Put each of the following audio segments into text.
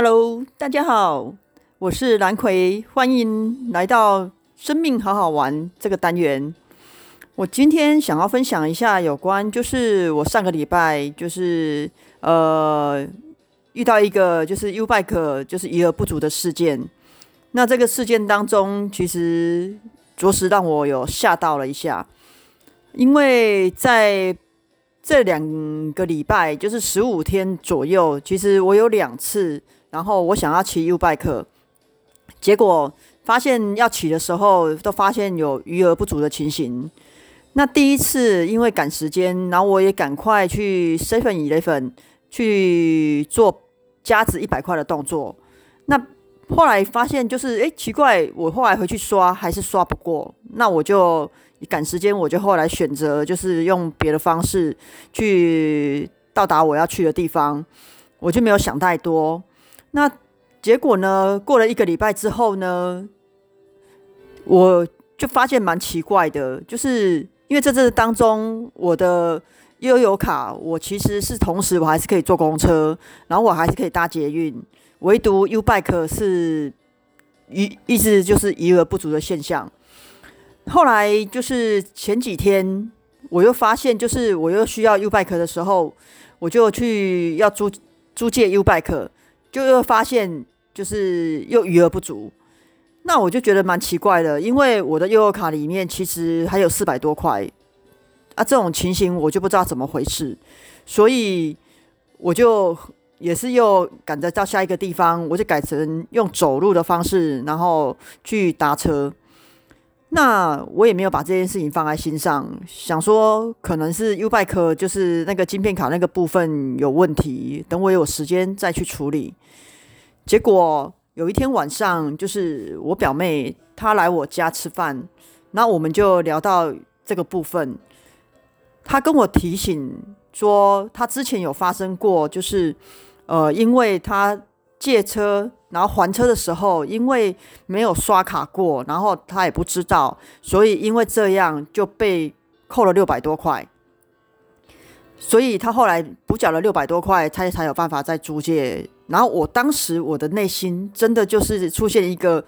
Hello，大家好，我是蓝葵，欢迎来到生命好好玩这个单元。我今天想要分享一下有关，就是我上个礼拜就是呃遇到一个就是 U bike 就是余额不足的事件。那这个事件当中，其实着实让我有吓到了一下，因为在这两个礼拜，就是十五天左右，其实我有两次，然后我想要骑 U bike，结果发现要骑的时候，都发现有余额不足的情形。那第一次因为赶时间，然后我也赶快去 Seven Eleven 去做加值一百块的动作。那后来发现就是，哎，奇怪，我后来回去刷还是刷不过。那我就赶时间，我就后来选择就是用别的方式去到达我要去的地方，我就没有想太多。那结果呢？过了一个礼拜之后呢，我就发现蛮奇怪的，就是。因为在这当中，我的悠游卡，我其实是同时我还是可以坐公车，然后我还是可以搭捷运，唯独 U Bike 是一一直就是余额不足的现象。后来就是前几天，我又发现，就是我又需要 U Bike 的时候，我就去要租租借 U Bike，就又发现就是又余额不足。那我就觉得蛮奇怪的，因为我的悠游卡里面其实还有四百多块啊，这种情形我就不知道怎么回事，所以我就也是又赶着到下一个地方，我就改成用走路的方式，然后去搭车。那我也没有把这件事情放在心上，想说可能是 U Bike 就是那个晶片卡那个部分有问题，等我有时间再去处理。结果。有一天晚上，就是我表妹她来我家吃饭，那我们就聊到这个部分。她跟我提醒说，她之前有发生过，就是呃，因为她借车然后还车的时候，因为没有刷卡过，然后他也不知道，所以因为这样就被扣了六百多块。所以他后来补缴了六百多块，他才有办法再租借。然后我当时我的内心真的就是出现一个，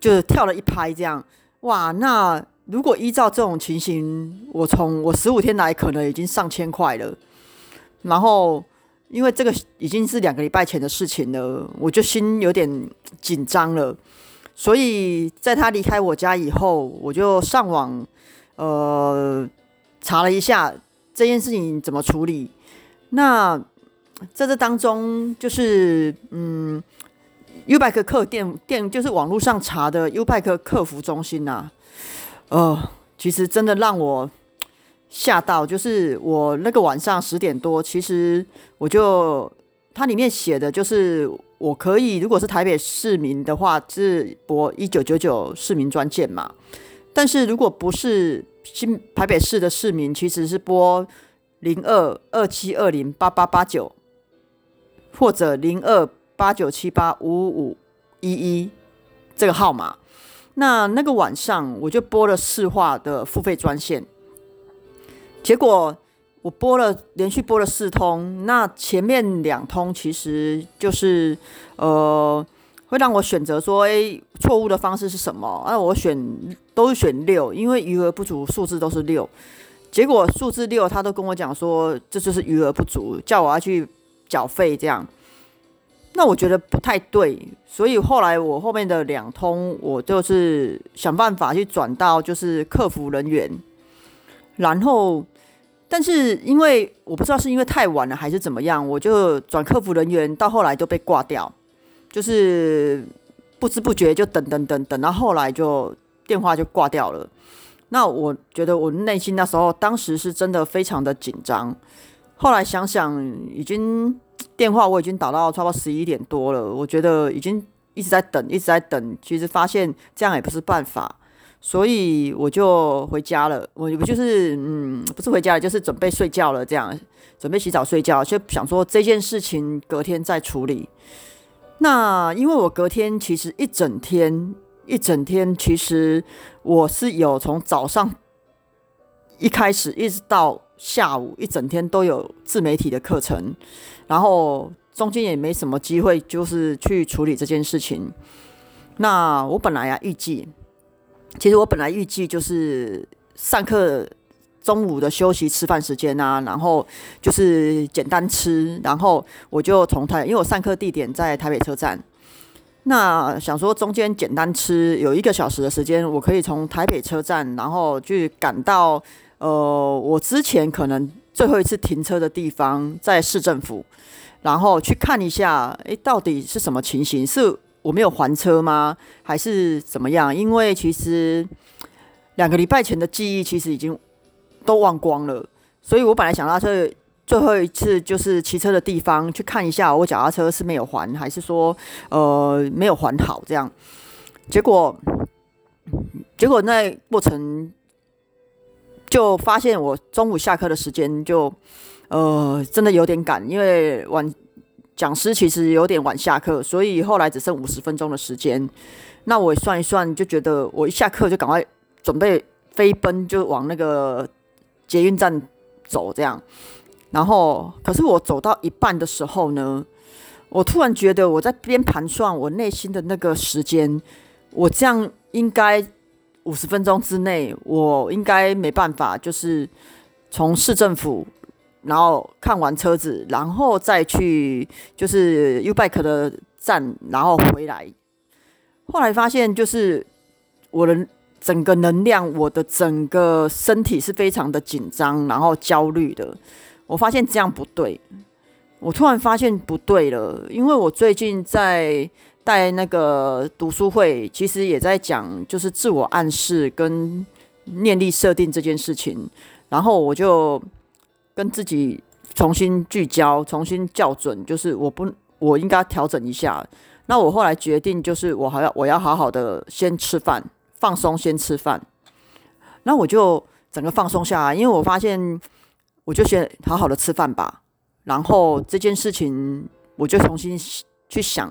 就是跳了一拍，这样哇！那如果依照这种情形，我从我十五天来可能已经上千块了。然后因为这个已经是两个礼拜前的事情了，我就心有点紧张了。所以在他离开我家以后，我就上网呃查了一下。这件事情怎么处理？那在这当中，就是嗯，Ubike 客店店就是网络上查的 Ubike 客服中心呐，呃，其实真的让我吓到。就是我那个晚上十点多，其实我就它里面写的就是我可以，如果是台北市民的话，是拨一九九九市民专线嘛。但是如果不是新台北市的市民，其实是拨零二二七二零八八八九，或者零二八九七八五五一一这个号码。那那个晚上我就拨了市话的付费专线，结果我拨了连续拨了四通，那前面两通其实就是呃。会让我选择说，哎，错误的方式是什么？那我选都是选六，因为余额不足，数字都是六。结果数字六，他都跟我讲说，这就是余额不足，叫我要去缴费这样。那我觉得不太对，所以后来我后面的两通，我就是想办法去转到就是客服人员，然后，但是因为我不知道是因为太晚了还是怎么样，我就转客服人员，到后来都被挂掉。就是不知不觉就等等等等，到后来就电话就挂掉了。那我觉得我内心那时候当时是真的非常的紧张。后来想想，已经电话我已经打到差不多十一点多了，我觉得已经一直在等，一直在等。其实发现这样也不是办法，所以我就回家了。我不就是嗯，不是回家了，就是准备睡觉了，这样准备洗澡睡觉，就想说这件事情隔天再处理。那因为我隔天其实一整天一整天，其实我是有从早上一开始一直到下午一整天都有自媒体的课程，然后中间也没什么机会，就是去处理这件事情。那我本来啊预计，其实我本来预计就是上课中午的休息吃饭时间啊，然后就是简单吃，然后我就从台，因为我上课地点在台北车站，那想说中间简单吃有一个小时的时间，我可以从台北车站，然后去赶到呃我之前可能最后一次停车的地方，在市政府，然后去看一下，诶，到底是什么情形？是我没有还车吗？还是怎么样？因为其实两个礼拜前的记忆其实已经都忘光了，所以我本来想到这最后一次就是骑车的地方去看一下，我脚踏车是没有还，还是说呃没有还好这样？结果结果那过程就发现我中午下课的时间就呃真的有点赶，因为晚。讲师其实有点晚下课，所以后来只剩五十分钟的时间。那我算一算，就觉得我一下课就赶快准备飞奔，就往那个捷运站走。这样，然后可是我走到一半的时候呢，我突然觉得我在边盘算我内心的那个时间，我这样应该五十分钟之内，我应该没办法，就是从市政府。然后看完车子，然后再去就是 U bike 的站，然后回来。后来发现，就是我的整个能量，我的整个身体是非常的紧张，然后焦虑的。我发现这样不对，我突然发现不对了，因为我最近在带那个读书会，其实也在讲就是自我暗示跟念力设定这件事情，然后我就。跟自己重新聚焦，重新校准，就是我不，我应该调整一下。那我后来决定，就是我还要，我要好好的先吃饭，放松，先吃饭。那我就整个放松下来，因为我发现，我就先好好的吃饭吧。然后这件事情，我就重新去想。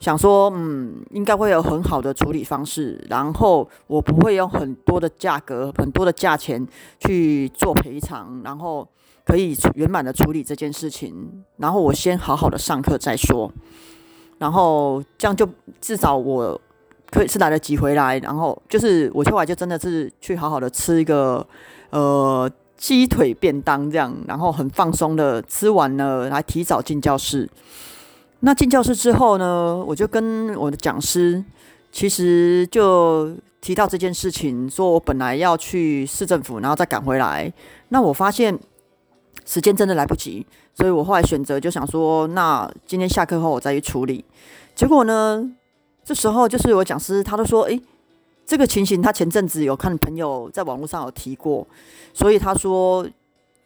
想说，嗯，应该会有很好的处理方式，然后我不会用很多的价格、很多的价钱去做赔偿，然后可以圆满的处理这件事情。然后我先好好的上课再说，然后这样就至少我可以是来得及回来。然后就是我后来就真的是去好好的吃一个呃鸡腿便当，这样，然后很放松的吃完了，来提早进教室。那进教室之后呢，我就跟我的讲师，其实就提到这件事情，说我本来要去市政府，然后再赶回来。那我发现时间真的来不及，所以我后来选择就想说，那今天下课后我再去处理。结果呢，这时候就是我讲师，他都说，诶，这个情形他前阵子有看朋友在网络上有提过，所以他说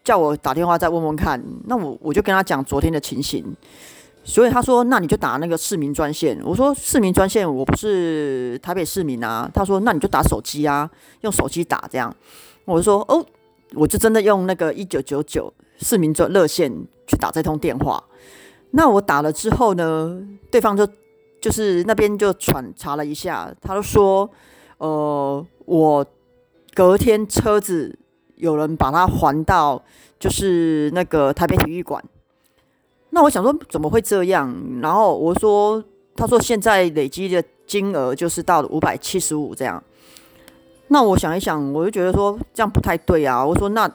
叫我打电话再问问看。那我我就跟他讲昨天的情形。所以他说：“那你就打那个市民专线。”我说：“市民专线，我不是台北市民啊。”他说：“那你就打手机啊，用手机打这样。”我就说：“哦，我就真的用那个一九九九市民专热线去打这通电话。”那我打了之后呢，对方就就是那边就传查了一下，他就说：“呃，我隔天车子有人把它还到，就是那个台北体育馆。”那我想说怎么会这样？然后我说，他说现在累积的金额就是到五百七十五这样。那我想一想，我就觉得说这样不太对啊。我说那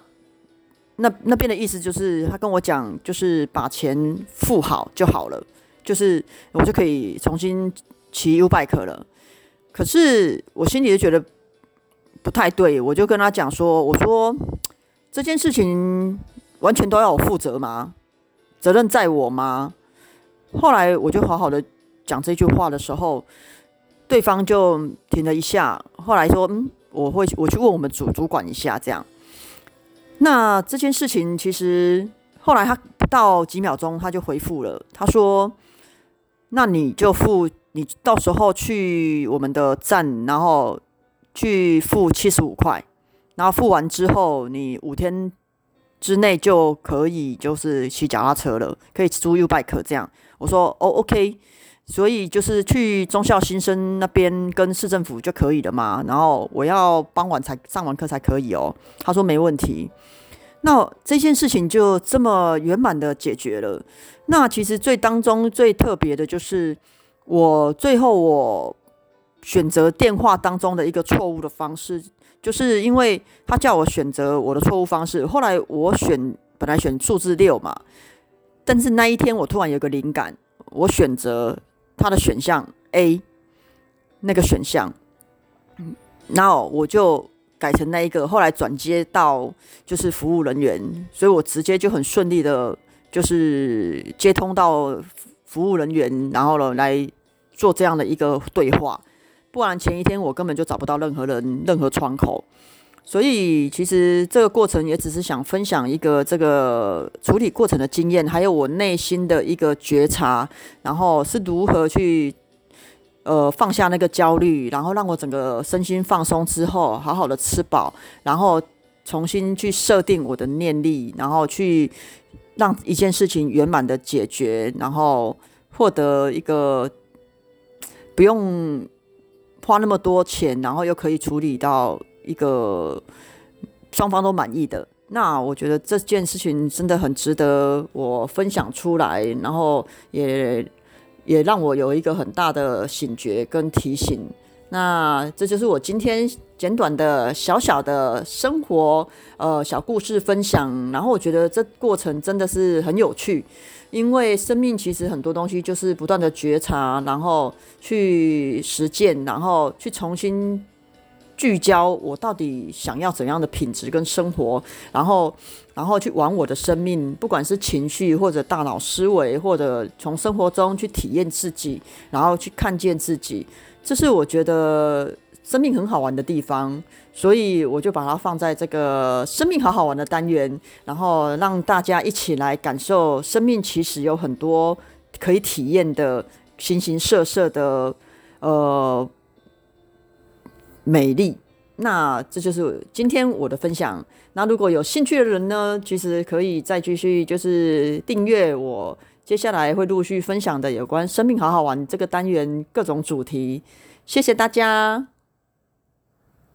那那边的意思就是他跟我讲，就是把钱付好就好了，就是我就可以重新骑 U bike 了。可是我心里就觉得不太对，我就跟他讲说，我说这件事情完全都要我负责吗？责任在我吗？后来我就好好的讲这句话的时候，对方就停了一下。后来说：“嗯，我会我去问我们主主管一下。”这样，那这件事情其实后来他不到几秒钟他就回复了，他说：“那你就付，你到时候去我们的站，然后去付七十五块，然后付完之后，你五天。”之内就可以，就是骑脚踏车了，可以租 U bike 这样。我说哦，OK，所以就是去中校新生那边跟市政府就可以了嘛。然后我要傍晚才上完课才可以哦。他说没问题。那这件事情就这么圆满的解决了。那其实最当中最特别的就是我最后我选择电话当中的一个错误的方式，就是因为他叫我选择我的错误方式。后来我选本来选数字六嘛，但是那一天我突然有个灵感，我选择他的选项 A 那个选项，嗯，然后我就。改成那一个，后来转接到就是服务人员，所以我直接就很顺利的，就是接通到服务人员，然后呢来做这样的一个对话。不然前一天我根本就找不到任何人、任何窗口。所以其实这个过程也只是想分享一个这个处理过程的经验，还有我内心的一个觉察，然后是如何去。呃，放下那个焦虑，然后让我整个身心放松之后，好好的吃饱，然后重新去设定我的念力，然后去让一件事情圆满的解决，然后获得一个不用花那么多钱，然后又可以处理到一个双方都满意的。那我觉得这件事情真的很值得我分享出来，然后也。也让我有一个很大的醒觉跟提醒。那这就是我今天简短的小小的生活呃小故事分享。然后我觉得这过程真的是很有趣，因为生命其实很多东西就是不断的觉察，然后去实践，然后去重新。聚焦我到底想要怎样的品质跟生活，然后，然后去玩我的生命，不管是情绪或者大脑思维，或者从生活中去体验自己，然后去看见自己，这是我觉得生命很好玩的地方，所以我就把它放在这个生命好好玩的单元，然后让大家一起来感受生命，其实有很多可以体验的形形色色的，呃。美丽，那这就是今天我的分享。那如果有兴趣的人呢，其实可以再继续就是订阅我接下来会陆续分享的有关生命好好玩这个单元各种主题。谢谢大家。